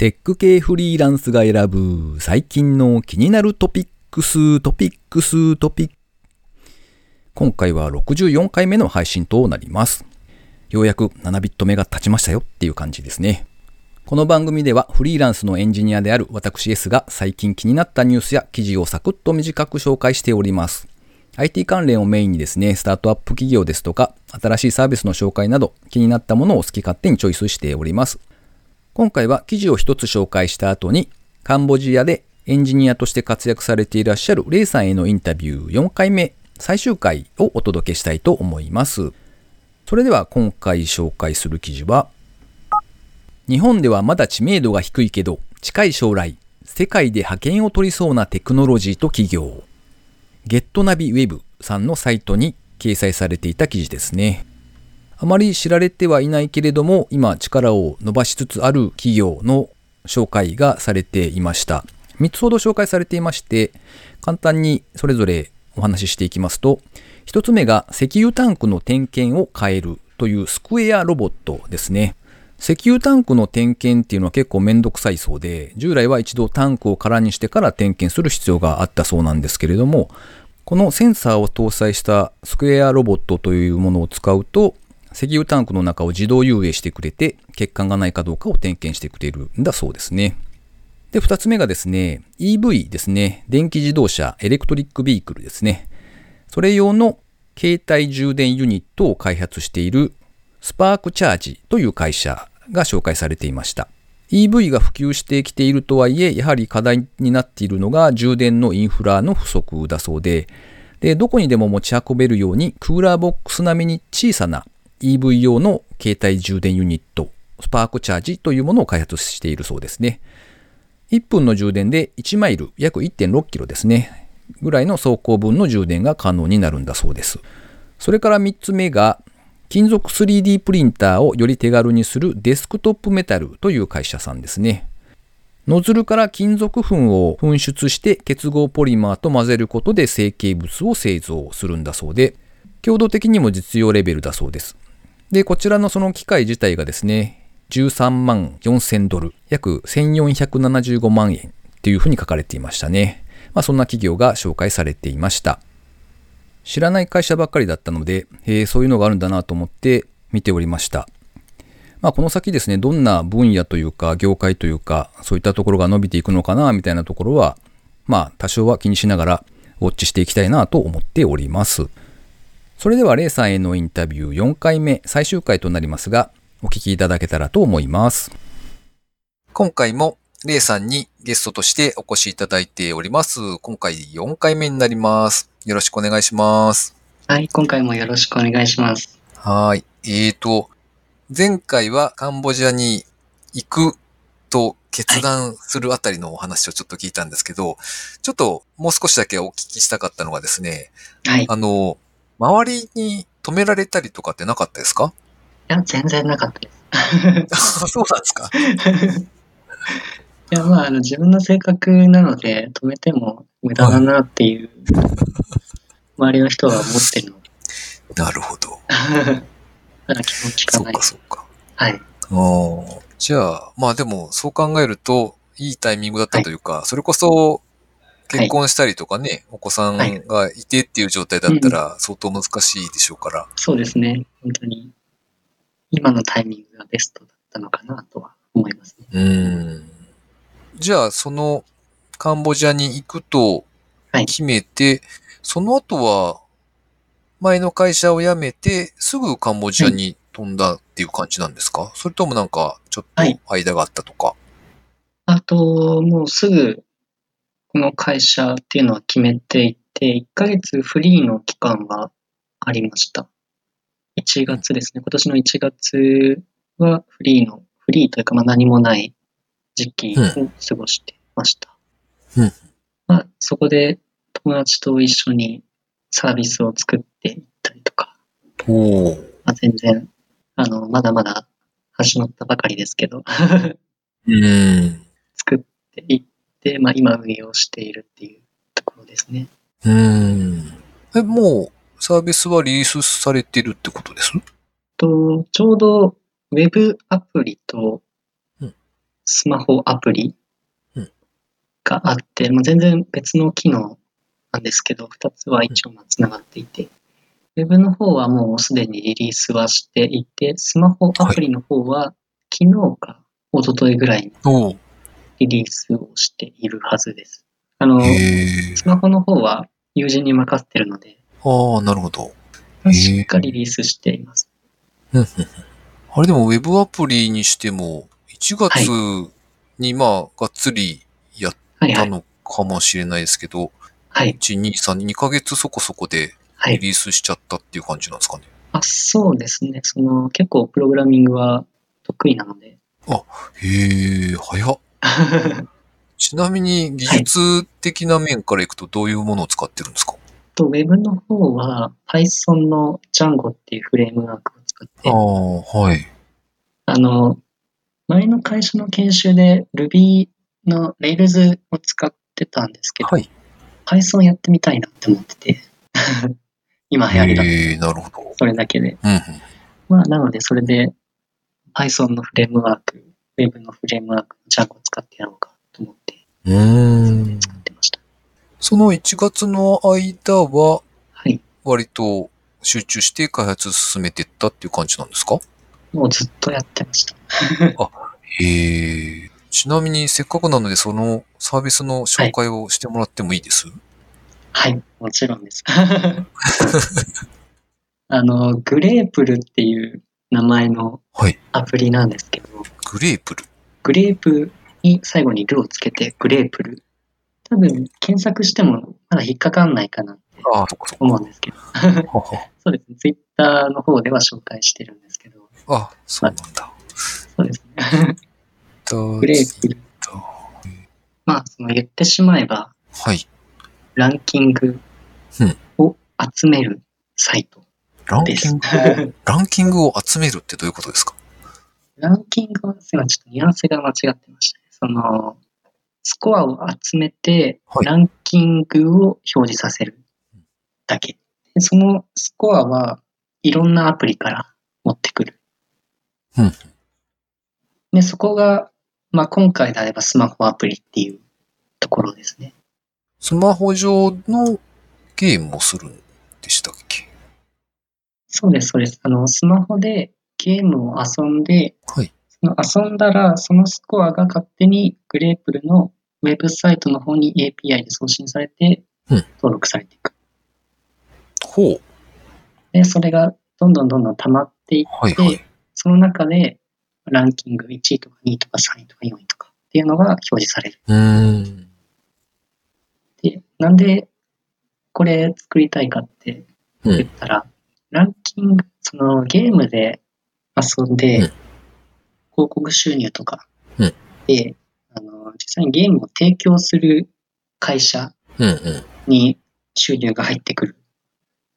テック系フリーランスが選ぶ最近の気になるトピックス、トピックス、トピック今回は64回目の配信となります。ようやく7ビット目が立ちましたよっていう感じですね。この番組ではフリーランスのエンジニアである私 S が最近気になったニュースや記事をサクッと短く紹介しております。IT 関連をメインにですね、スタートアップ企業ですとか、新しいサービスの紹介など気になったものを好き勝手にチョイスしております。今回は記事を一つ紹介した後に、カンボジアでエンジニアとして活躍されていらっしゃるレイさんへのインタビュー4回目、最終回をお届けしたいと思います。それでは今回紹介する記事は、日本ではまだ知名度が低いけど、近い将来、世界で覇権を取りそうなテクノロジーと企業。ゲットナビウェブさんのサイトに掲載されていた記事ですね。あまり知られてはいないけれども、今力を伸ばしつつある企業の紹介がされていました。3つほど紹介されていまして、簡単にそれぞれお話ししていきますと、1つ目が石油タンクの点検を変えるというスクエアロボットですね。石油タンクの点検っていうのは結構めんどくさいそうで、従来は一度タンクを空にしてから点検する必要があったそうなんですけれども、このセンサーを搭載したスクエアロボットというものを使うと、石油タンクの中を自動遊泳してくれて、欠陥がないかどうかを点検してくれるんだそうですね。で、二つ目がですね、EV ですね。電気自動車、エレクトリックビークルですね。それ用の携帯充電ユニットを開発しているスパークチャージという会社が紹介されていました。EV が普及してきているとはいえ、やはり課題になっているのが充電のインフラの不足だそうで、で、どこにでも持ち運べるようにクーラーボックス並みに小さな EV 用の携帯充電ユニット、スパークチャージというものを開発しているそうですね。1分の充電で1マイル、約1.6キロですね。ぐらいの走行分の充電が可能になるんだそうです。それから3つ目が、金属 3D プリンターをより手軽にするデスクトップメタルという会社さんですね。ノズルから金属粉を噴出して結合ポリマーと混ぜることで成形物を製造するんだそうで、強度的にも実用レベルだそうです。で、こちらのその機械自体がですね、13万4000ドル、約1475万円っていうふうに書かれていましたね。まあそんな企業が紹介されていました。知らない会社ばっかりだったので、えー、そういうのがあるんだなと思って見ておりました。まあ、この先ですね、どんな分野というか、業界というか、そういったところが伸びていくのかな、みたいなところは、まあ、多少は気にしながら、ウォッチしていきたいなと思っております。それでは、レイさんへのインタビュー4回目、最終回となりますが、お聞きいただけたらと思います。今回も、レイさんにゲストとしてお越しいただいております。今回4回目になります。よろしくお願いします。はい、今回もよろしくお願いします。はい。えーと、前回はカンボジアに行くと決断するあたりのお話をちょっと聞いたんですけど、はい、ちょっともう少しだけお聞きしたかったのがですね、はい。あの、周りに止められたりとかってなかったですか？いや、全然なかったです。そうなんですか？いや、まあ、あの、自分の性格なので、止めても無駄だなっていう、周りの人は思ってるので。なるほど。まだ気持ちかない。そっかそっか。はい。あじゃあ、まあでも、そう考えると、いいタイミングだったというか、はい、それこそ、結婚したりとかね、はい、お子さんがいてっていう状態だったら、相当難しいでしょうから、うん、そうですね。本当に、今のタイミングがベストだったのかなとは思いますね。うん。じゃあ、その、カンボジアに行くと決めて、はい、その後は、前の会社を辞めて、すぐカンボジアに飛んだっていう感じなんですか、はい、それともなんか、ちょっと間があったとか、はい、あと、もうすぐ、この会社っていうのは決めていて、1ヶ月フリーの期間はありました。1月ですね。今年の1月はフリーの、フリーというかまあ何もない時期を過ごしてました。うん、まあ、そこで友達と一緒にサービスを作っていったりとか、おまあ、全然、あの、まだまだ始まったばかりですけど。うん、作っていって、まあ、今運用しているっていうところですね。うん。え、もうサービスはリリースされてるってことです？と、ちょうどウェブアプリとスマホアプリうん。があって、もう全然別の機能なんですけど、2つは一応まあつながっていて、ウェブの方はもうすでにリリースはしていて、スマホアプリの方は昨日か一昨日ぐらいにおリリースをしているはずです。あの。スマホの方は友人に任せてるので、ああ、なるほど。しっかりリリースしています。あれでもウェブアプリにしても、1月にまあ、がっつりやっ。たのかもしれないですけど、はい。1、2、3、2ヶ月そこそこではい。リリースしちゃったっていう感じなんですかね。あ、そうですね。その、結構プログラミングは得意なので。へえ、早っ。ちなみに技術的な面からいくとどういうものを使ってるんですか、と、ウェブの方は Python の Django っていうフレームワークを使ってあ、あ、はい。あの、前の会社の研修で Ruby の Rails を使ってたんですけど、はい。Python やってみたいなって思ってて、今流行りだえ、なるほど。それだけで。うんうん。まあ、なので、それで Python のフレームワーク、Web のフレームワーク、Django を使ってやろうかと思ってうーん。作ってました。その1月の間は、はい。割と集中して開発進めていったっていう感じなんですか？もうずっとやってました。へえ。ちなみにせっかくなのでそのサービスの紹介をしてもらってもいいです、はい、もちろんです。あの、グレープルっていう名前のはい。アプリなんですけど、グレープル。グレープに最後にルをつけてグレープル。多分検索してもまだ引っかかんないかなって思うんですけど、そうですね。ツイッターの方では紹介してるんですけど、あ、そうなんだ。そうですね。ググレープル。まあ、その言ってしまえば、はい。ランキングを集めるサイトランキン。グを、ランキングを集めるってどういうことですか？ランキングはすいませんちょっとニュアンスが間違ってましたね。その、スコアを集めて、はいランキングを表示させるだけ。でそのスコアはいろんなアプリから持ってくる。うんで、そこが、まあ今回であればスマホアプリっていうところですね。スマホ上のゲームをするんでしたっけ？そうです、そうです。あの、スマホでゲームを遊んで、はい。その遊んだら、そのスコアが勝手にグレープルのウェブサイトの方に API で送信されてうん、登録されていく。ほう。で、それがどんどんどんどん溜まっていっはいはい。て、その中でランキング1位とか2位とか3位とか4位とかっていうのが表示される。うーん。で、なんでこれ作りたいかってうん。言ったら、ランキング、そのゲームで遊んで、うん広告収入とかうんで、あの、実際にゲームを提供する会社。に収入が入ってくる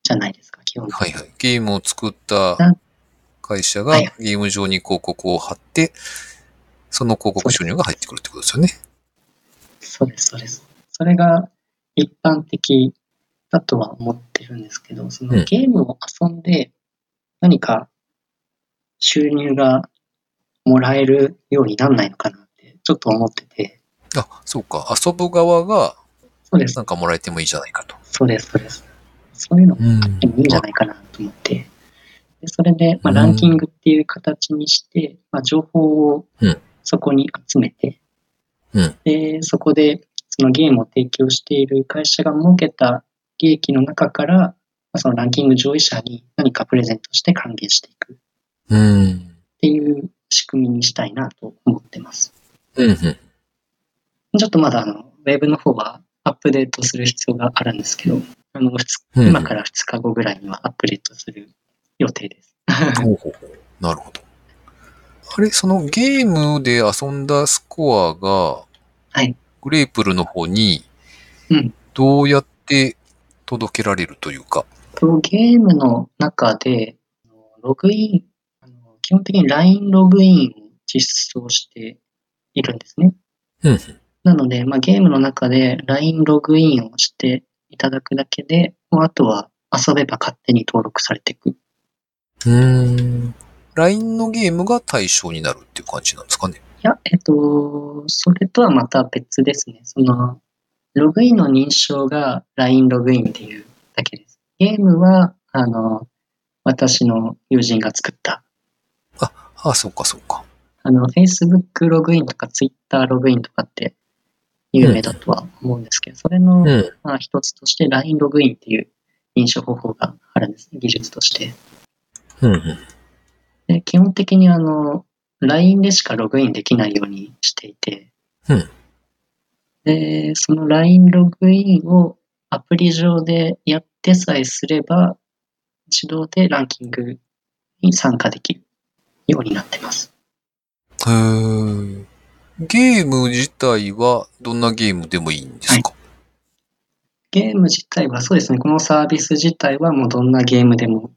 じゃないですか、基本的に。はいはい。ゲームを作った会社がはいゲーム上に広告を貼って、その広告収入が入ってくるってことですよね。そうです、そうです。それが一般的だとは思ってるんですけど、そうん。のゲームを遊んで何か収入がもらえるようになんないのかなってちょっと思ってて、あ、そうか。遊ぶ側がそうです。な、んかもらえてもいいじゃないかと。そうです、そうです。そういうのもうん。あってもいいんじゃないかなと思って、でそれで、まあ、うん。ランキングっていう形にして、まあ、情報をうん。そこに集めて、うん。で、そこでそのゲームを提供している会社が設けた利益の中から、まあそのランキング上位者に何かプレゼントして還元していくっうん。ていう仕組みにしたいなと思ってます。うんうん。ちょっとまだあの、ウェブの方はアップデートする必要があるんですけど、あの、今から2日後ぐらいにはアップデートする予定です。ほうほうほうなるほど。あれ、そのゲームで遊んだスコアが、はい。グレープルの方にうん、どうやって届けられるというか。とゲームの中で、ログイン、あの基本的に LINE ログインを実装しているんですね。うん。なので、まあ、ゲームの中で LINE ログインをしていただくだけで、もうあとは遊べば勝手に登録されていく。うん。LINE のゲームが対象になるっていう感じなんですかね。や、えっと、それとはまた別ですね。その、ログインの認証が LINE ログインっていうだけです。ゲームは、あの、私の友人が作った。ああ、そうかそうか。あの、Facebook ログインとか Twitter ログインとかって有名だとは思うんですけど、それの、うん。まあ、一つとして LINE ログインっていう認証方法があるんですね、技術として。うんうん。で基本的にあの、LINE でしかログインできないようにしていて、うんで、その LINE ログインをアプリ上でやってさえすれば、自動でランキングに参加できるようになってます。へー。ゲーム自体はどんなゲームでもいいんですか、ゲーム自体はそうですね、このサービス自体はもうどんなゲームでも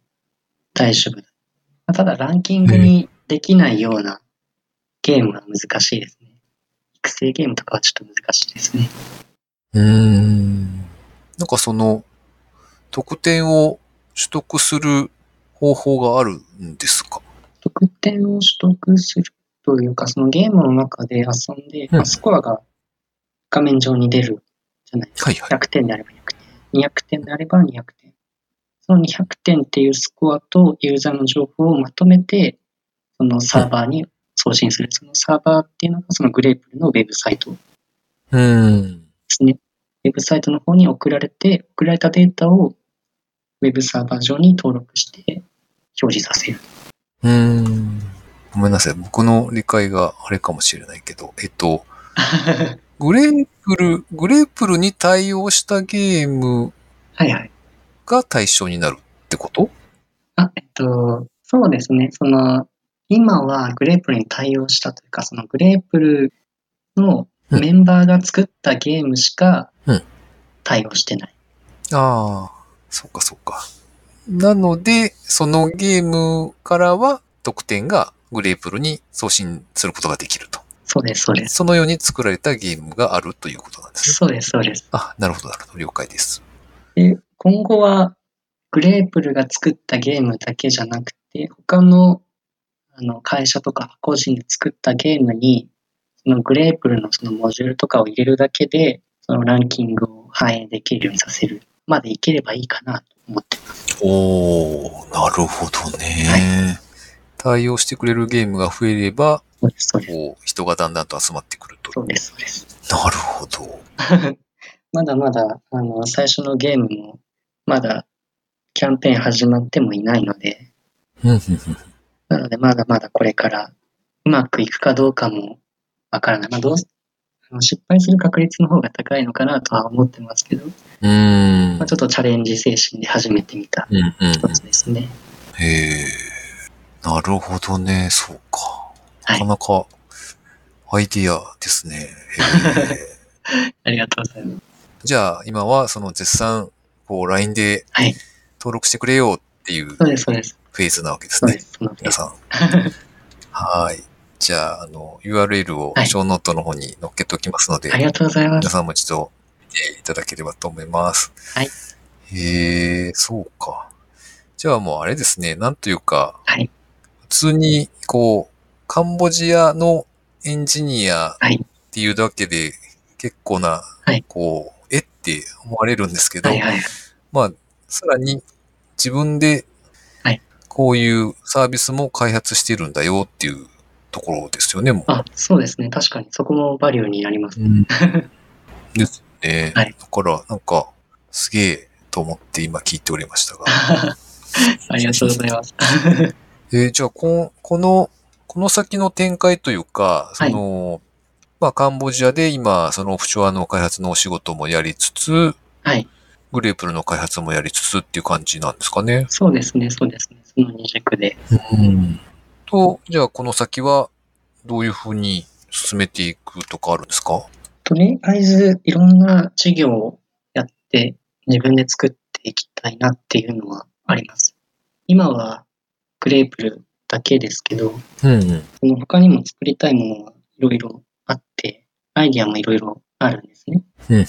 大丈夫。ただランキングにできないようなゲームは難しいですね。育成ゲームとかはちょっと難しいですね。うーん。なんかその、得点を取得する方法があるんですか？得点を取得するというか、そのゲームの中で遊んで、うんまあスコアが画面上に出るじゃないですか。はいはい。100点であれば100点。200点であれば200点。その200点っていうスコアとユーザーの情報をまとめて、そのサーバーに送信する。そのサーバーっていうのがそのグレープルのウェブサイトで。すね。ウェブサイトの方に送られて、送られたデータをウェブサーバー上に登録して表示させる。うーん。ごめんなさい。僕の理解があれかもしれないけど、えっと、グレープル、グレープルに対応したゲームはいはい。が対象になるってこと？あ、えっと、そうですね。その、今はグレープルに対応したというか、そのグレープルのメンバーが作ったゲームしかうん対応してない。ああ、そっかそっか。なので、そのゲームからは得点がグレープルに送信することができると。そうです、そうです。そのように作られたゲームがあるということなんですね。そうです、そうです。あ、なるほど、なるほど。了解です。で、今後はグレープルが作ったゲームだけじゃなくて、他のあの会社とか個人で作ったゲームに、そのグレープルのそのモジュールとかを入れるだけで、そのランキングを反映できるようにさせるまでいければいいかなと思ってます。おー、なるほどね。対応してくれるゲームが増えれば、そうです、そうです。こう、人がだんだんと集まってくると。そうです、そうです。なるほど。まだまだ、あの、最初のゲームも、まだ、キャンペーン始まってもいないので、なので、まだまだこれから、うまくいくかどうかもわからない。まあ、どう失敗する確率の方が高いのかなとは思ってますけど、うーんまあ、ちょっとチャレンジ精神で始めてみたうんうんうん一つですね。へえ、なるほどね、そうか。はないかなかアイディアですね。ありがとうございます。じゃあ、今はその絶賛、こう、LINE ではい。登録してくれよっていうそうです、そうです。フェーズなわけですね皆さん。はい。じゃあ、あの、URL をはいショーノートの方に載っけておきますので、ありがとうございます。皆さんも一度見ていただければと思います。はい。へえ、そうか。じゃあもうあれですね、なんというか、はい。普通に、こう、カンボジアのエンジニアはい。っていうだけで結構な、はいこう、えって思われるんですけど、はい、はい。まあ、さらに自分ではい、こういうサービスも開発してるんだよっていうところですよね、もう。あ、そうですね。確かに、そこもバリューになります。ですね。はいだから、なんか、すげえと思って今聞いておりましたが。ありがとうございます。えーじゃあこ、この、この先の展開というか、その、まあ、カンボジアで今、そのオフショアの開発のお仕事もやりつつ、はい。グレープルの開発もやりつつっていう感じなんですかね。そうですね、そうですね。その二軸で。うん。と、じゃあこの先はどういうふうに進めていくとかあるんですか？とりあえず、いろんな事業をやって、自分で作っていきたいなっていうのはあります。今は、グレープルだけですけど、うんうん。その他にも作りたいものはいろいろあって、アイディアもいろいろあるんですね。うんうん。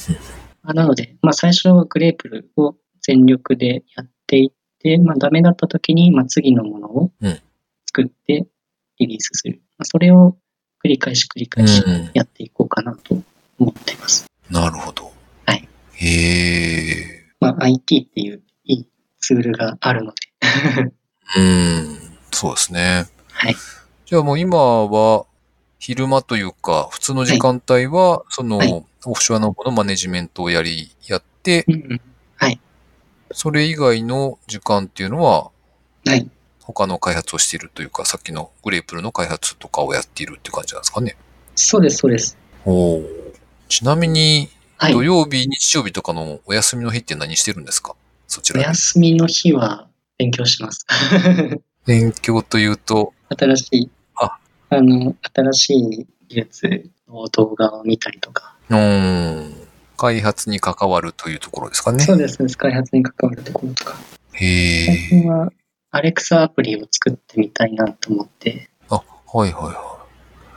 あなので、まあ最初はグレープルを全力でやっていって、まあダメだった時に、まあ次のものをうん作ってリリースする。まあそれを繰り返し繰り返しうんやっていこうかなと思っています。なるほど。はい。へえ。まあ、IT っていういいツールがあるので、うん。そうですね。はい。じゃあもう今は、昼間というか、普通の時間帯は、その、はいオフショアの方のマネジメントをやり、やって、うんうん。それ以外の時間っていうのは、はい。他の開発をしているというか、さっきのグレープルの開発とかをやっているっていう感じなんですかね。そうです、そうです。おちなみに、はい。土曜日、日曜日とかのお休みの日って何してるんですか？そちおらで。休みの日は勉強します。勉強というと、新しい、ああの、新しい技術の動画を見たりとか。うーん、開発に関わるというところですかね。そうです。開発に関わるところとか。へ最え。近は、アレクサアプリを作ってみたいなと思って、あ、はいはいは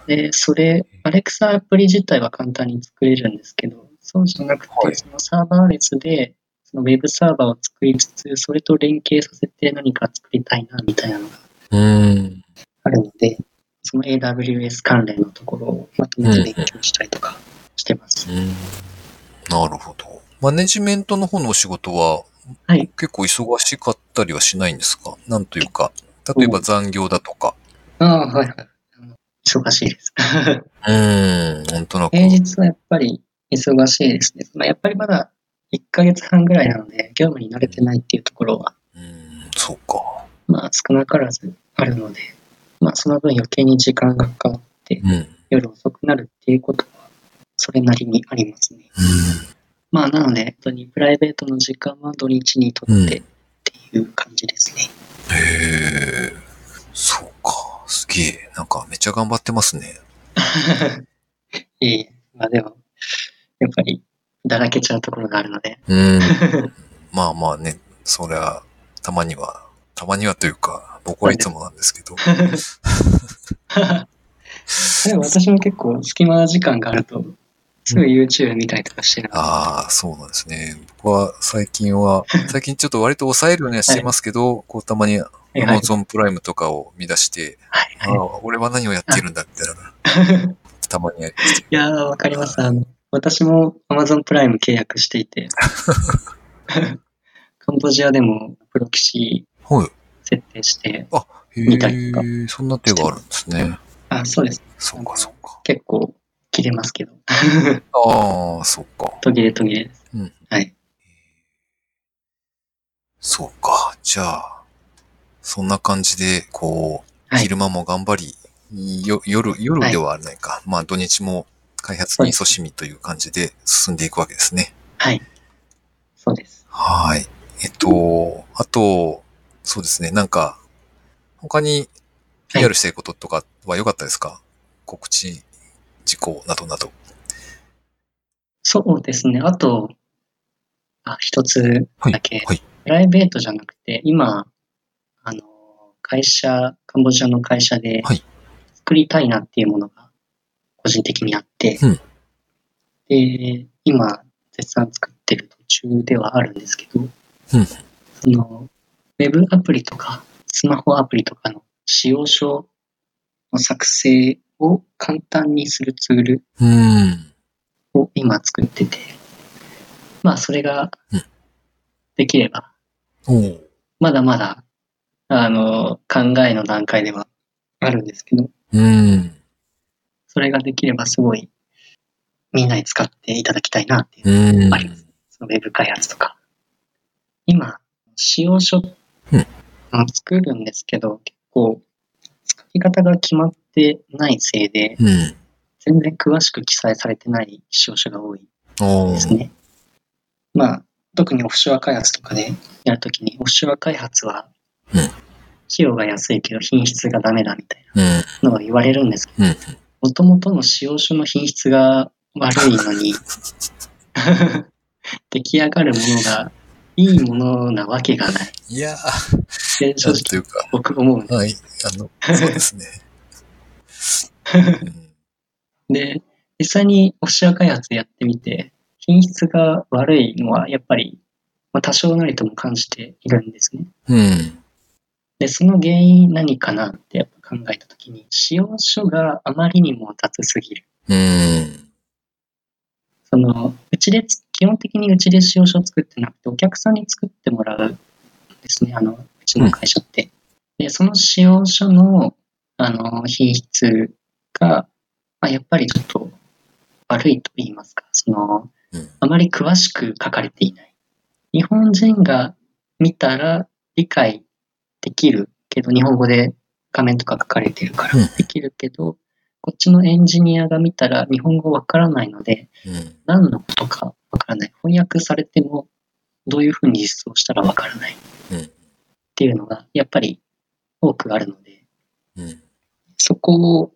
で、それ、アレクサアプリ自体は簡単に作れるんですけど、そうじゃなくて、はいそのサーバー列で、そのウェブサーバーを作りつつ、それと連携させて何か作りたいな、みたいなのが。あるので、その AWS 関連のところをまとめて勉強したりとかしてます。うーんなるほど。マネジメントの方のお仕事は、はい結構忙しかったりはしないんですか？なんというか、例えば残業だとか。ああ、はいはい。忙しいです。うーん、なんとなく。平日はやっぱり忙しいですね。まあ、やっぱりまだ1ヶ月半ぐらいなので、業務に慣れてないっていうところは、うーん、そうか。まあ少なからずあるので、まあその分余計に時間がかかって。夜遅くなるっていうことは、それなりにありますね。まあなので、本当にプライベートの時間は土日にとってっていう感じですね。へえ、そうか。すげえ。なんかめっちゃ頑張ってますね。いえいえ、まあでも、やっぱりだらけちゃうところがあるので、うん。まあまあね、そりゃ、たまには、たまにはというか、僕はいつもなんですけど。でも私も結構隙間時間があると、すぐ YouTube 見たりとかしてる。ああ、そうなんですね。僕は最近は、最近ちょっと割と抑えるようにはしてますけど、こうたまにはいはい Amazon プライムとかを見出して、はいあはあ、俺は何をやっているんだみたいな、い。たまにやりまいやー、わかります。あの、私も Amazon プライム契約していて、カンボジアでもプロ棋士ど。はい。設定して、へ見たりとかえ、そんな手があるんですね。あ、そうです。そうか、そうか。結構切れますけど、ああ、そうか。途切れ途切れです。うんはい。そうか。じゃあ、そんな感じで、こう、はい昼間も頑張り、よ夜、夜ではないか。まあ土日も開発に勤しみという感じで進んでいくわけですね。はい。そうです。はい。えっと、あと、そうですね。なんか、他に PR したいこととかは良かったですか、告知事項などなど。そうですね。あと、あ、一つはい。だけ、はい。プライベートじゃなくて、今、あの、会社、カンボジアの会社ではい作りたいなっていうものが個人的にあって、うんで、今、絶賛作ってる途中ではあるんですけど、うんその、ウェブアプリとか、スマホアプリとかの使用書の作成を簡単にするツール。を今作ってて、まあそれがうんできれば、まだまだ、あの、考えの段階ではあるんですけど。それができればすごい、みんなに使っていただきたいなっていううーん。あります。そのウェブ開発とか。今、使用書、作るんですけど、結構、使い方が決まってないせいで、うん。全然詳しく記載されてない使用書が多いですね。まあ、特にオフショア開発とかでやるときに、オフショア開発はうん、費用が安いけど品質がダメだみたいうん。なのは言われるんですけど、うん。もともとの使用書の品質が悪いのに、出来上がるものがいいものなわけがない。いや正直なんというか、僕思うんではい。あの、そうですね。うんで、実際にオフショア開発やってみて、品質が悪いのはやっぱり、まあ、多少なりとも感じているんですね。うん。で、その原因何かなってやっぱ考えたときに、使用書があまりにも雑すぎる。うん。その、うちでつ、基本的にうちで使用書を作ってなくて、お客さんに作ってもらうんですね、あの、うちの会社って。で、その使用書の、あの、品質が、まあ、やっぱりちょっと悪いと言いますか、その、うん。あまり詳しく書かれていない。日本人が見たら理解できるけど、日本語で画面とか書かれてるからうんできるけど、こっちのエンジニアが見たら日本語わからないので、うん。何のことかわからない。翻訳されてもどういうふうに実装したらわからないっうん。ていうのがやっぱり多くあるので、うん。そこを、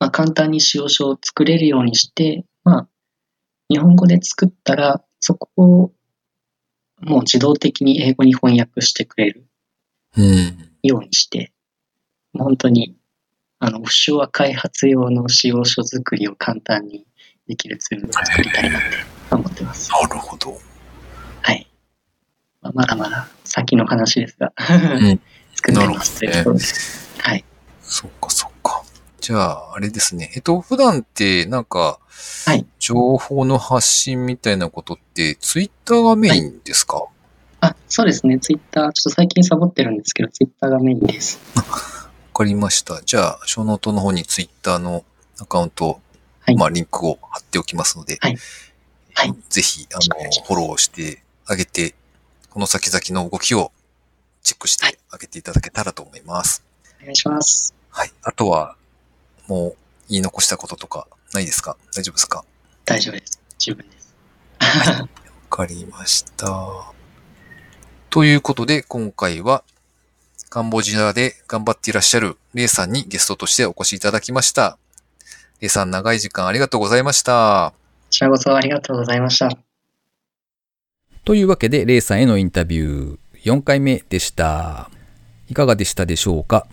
まあ、簡単に使用書を作れるようにして、まあ、日本語で作ったら、そこをもう自動的に英語に翻訳してくれるうん。ようにして、本当に、あの、オフショア開発用の使用書作りを簡単にできるツールを作りたいなって思ってます。なるほど。はい。まあ、まだまだ先の話ですが、ん作ってますというところです。はい。そっかそっか。じゃあ、あれですね。えっと、普段って、なんか、はい。情報の発信みたいなことって、ツイッターがメインですか、あ、そうですね。ツイッター、ちょっと最近サボってるんですけど、ツイッターがメインです。わかりました。じゃあ、ショーノートの方にツイッターのアカウント、はいまあ、リンクを貼っておきますので、はいはいぜひ、あのフォローしてあげて、この先々の動きをチェックしてあげていただけたらと思います。お願いします。はい。あとは、もう、言い残したこととかないですか？大丈夫ですか？大丈夫です。十分です。わかりました。ということで、今回は、カンボジアで頑張っていらっしゃるレイさんにゲストとしてお越しいただきました。レイさん、長い時間ありがとうございました。こちらこそありがとうございました。というわけで、レイさんへのインタビュー4回目でした。いかがでしたでしょうか？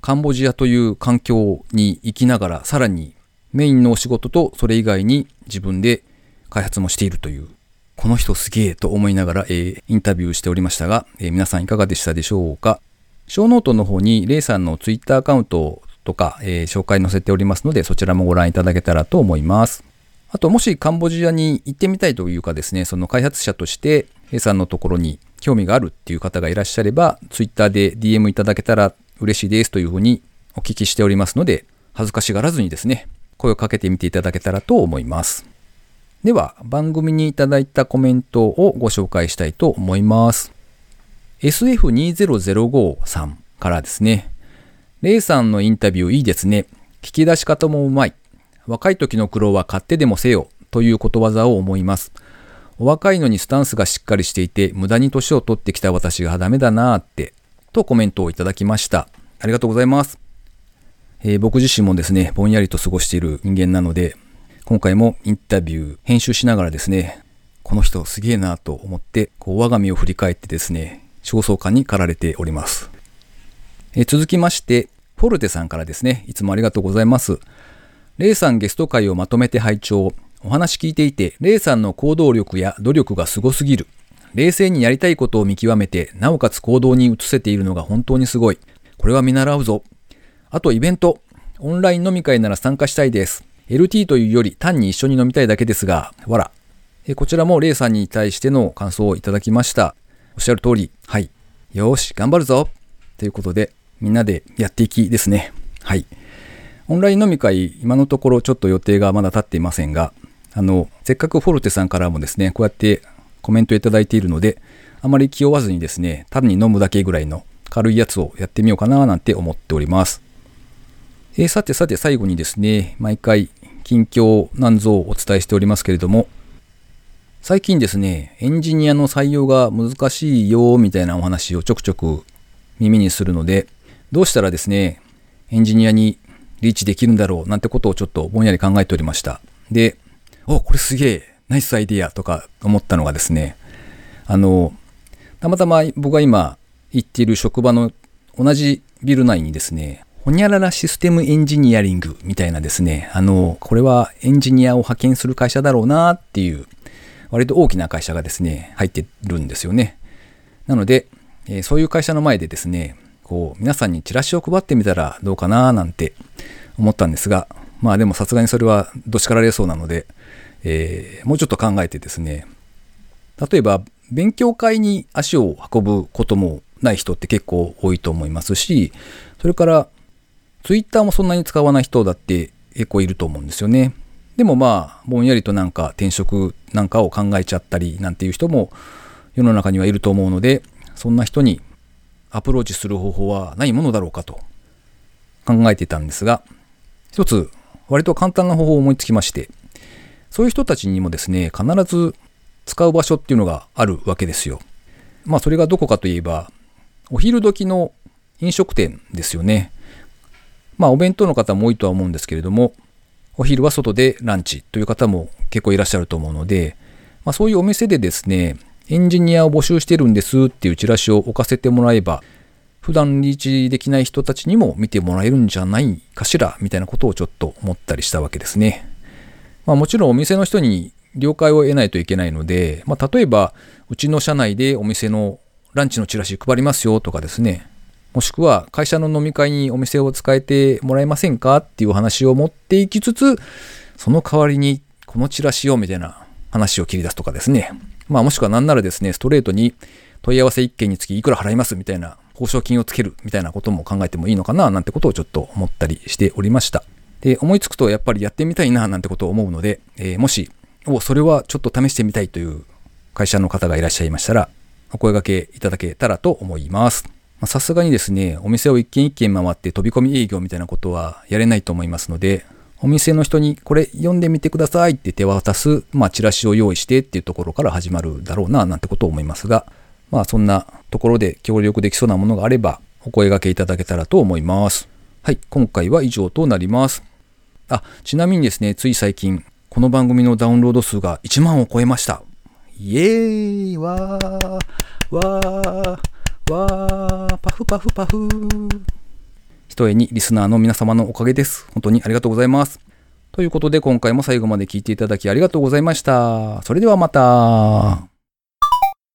カンボジアという環境に生きながら、さらにメインのお仕事とそれ以外に自分で開発もしているという、この人すげえと思いながら、えーインタビューしておりましたが、えー皆さんいかがでしたでしょうか？ショーノートの方にレイさんのツイッターアカウントとか、えー紹介載せておりますので、そちらもご覧いただけたらと思います。あと、もしカンボジアに行ってみたいというかですね、その開発者として、A さんのところに興味があるっていう方がいらっしゃれば、ツイッターで DM いただけたら嬉しいですというふうにお聞きしておりますので、恥ずかしがらずにですね、声をかけてみていただけたらと思います。では、番組にいただいたコメントをご紹介したいと思います。SF2005 さんからですね、レイさんのインタビューいいですね。聞き出し方もうまい。若い時の苦労は買ってでもせよということわざを思います。お若いのにスタンスがしっかりしていて無駄に年を取ってきた私がダメだなーってとコメントをいただきました。ありがとうございます。えー僕自身もですね、ぼんやりと過ごしている人間なので、今回もインタビュー、編集しながらですね、この人すげえなと思って、こう我が身を振り返ってですね、焦燥感に駆られております。え続きまして、フォルテさんからですね、いつもありがとうございます。レイさんゲスト会をまとめて拝聴。お話聞いていて、レイさんの行動力や努力がすごすぎる。冷静にやりたいことを見極めて、なおかつ行動に移せているのが本当にすごい。これは見習うぞ。あとイベント。オンライン飲み会なら参加したいです。LT というより単に一緒に飲みたいだけですが、わら。こちらもレイさんに対しての感想をいただきました。おっしゃる通り、はい。よし、頑張るぞということで、みんなでやっていきですね。はい。オンライン飲み会、今のところちょっと予定がまだ立っていませんが、あの、せっかくフォルテさんからもですね、こうやってコメントいただいているので、あまり気負わずにですね、単に飲むだけぐらいの軽いやつをやってみようかななんて思っております。えーさてさて最後にですね、毎回近況なんぞをお伝えしておりますけれども、最近ですね、エンジニアの採用が難しいよみたいなお話をちょくちょく耳にするので、どうしたらですね、エンジニアにリーチできるんだろうなんてことをちょっとぼんやり考えておりました。で、お、これすげえ、ナイスアイディアとか思ったのがですね、あの、たまたま僕が今行っている職場の同じビル内にですね、ほにゃららシステムエンジニアリングみたいなですね、あの、これはエンジニアを派遣する会社だろうなっていう、割と大きな会社がですね、入ってるんですよね。なので、えーそういう会社の前でですね、こう、皆さんにチラシを配ってみたらどうかななんて思ったんですが、まあでもさすがにそれはどしかられそうなので、えー、もうちょっと考えてですね、例えば勉強会に足を運ぶこともない人って結構多いと思いますし、それからツイッターもそんなに使わない人だって結構いると思うんですよね。でもまあ、ぼんやりとなんか転職なんかを考えちゃったりなんていう人も世の中にはいると思うので、そんな人にアプローチする方法はないものだろうかと考えていたんですが、一つ割と簡単な方法を思いつきまして、そういう人たちにもですね、必ず使う場所っていうのがあるわけですよ。まあそれがどこかといえば、お昼時の飲食店ですよね。まあお弁当の方も多いとは思うんですけれども、お昼は外でランチという方も結構いらっしゃると思うので、まあ、そういうお店でですね、エンジニアを募集してるんですっていうチラシを置かせてもらえば、普段リーチできない人たちにも見てもらえるんじゃないかしら、みたいなことをちょっと思ったりしたわけですね。まあもちろんお店の人に了解を得ないといけないので、まあ例えば、うちの社内でお店のランチのチラシ配りますよとかですね、もしくは会社の飲み会にお店を使えてもらえませんかっていう話を持っていきつつ、その代わりにこのチラシをみたいな話を切り出すとかですね。まあもしくは何ならですね、ストレートに問い合わせ1件につきいくら払いますみたいな報奨金をつけるみたいなことも考えてもいいのかななんてことをちょっと思ったりしておりました。で、思いつくとやっぱりやってみたいななんてことを思うので、えー、もし、お、それはちょっと試してみたいという会社の方がいらっしゃいましたら、お声掛けいただけたらと思います。さすがにですね、お店を一軒一軒回って飛び込み営業みたいなことはやれないと思いますので、お店の人にこれ読んでみてくださいって手渡す、まあ、チラシを用意してっていうところから始まるだろうな、なんてことを思いますが、まあ、そんなところで協力できそうなものがあれば、お声掛けいただけたらと思います。はい、今回は以上となります。あ、ちなみにですね、つい最近、この番組のダウンロード数が1万を超えました。イエーイわーわーわーパフパフパフひとえにリスナーの皆様のおかげです。本当にありがとうございます。ということで今回も最後まで聞いていただきありがとうございました。それではまた。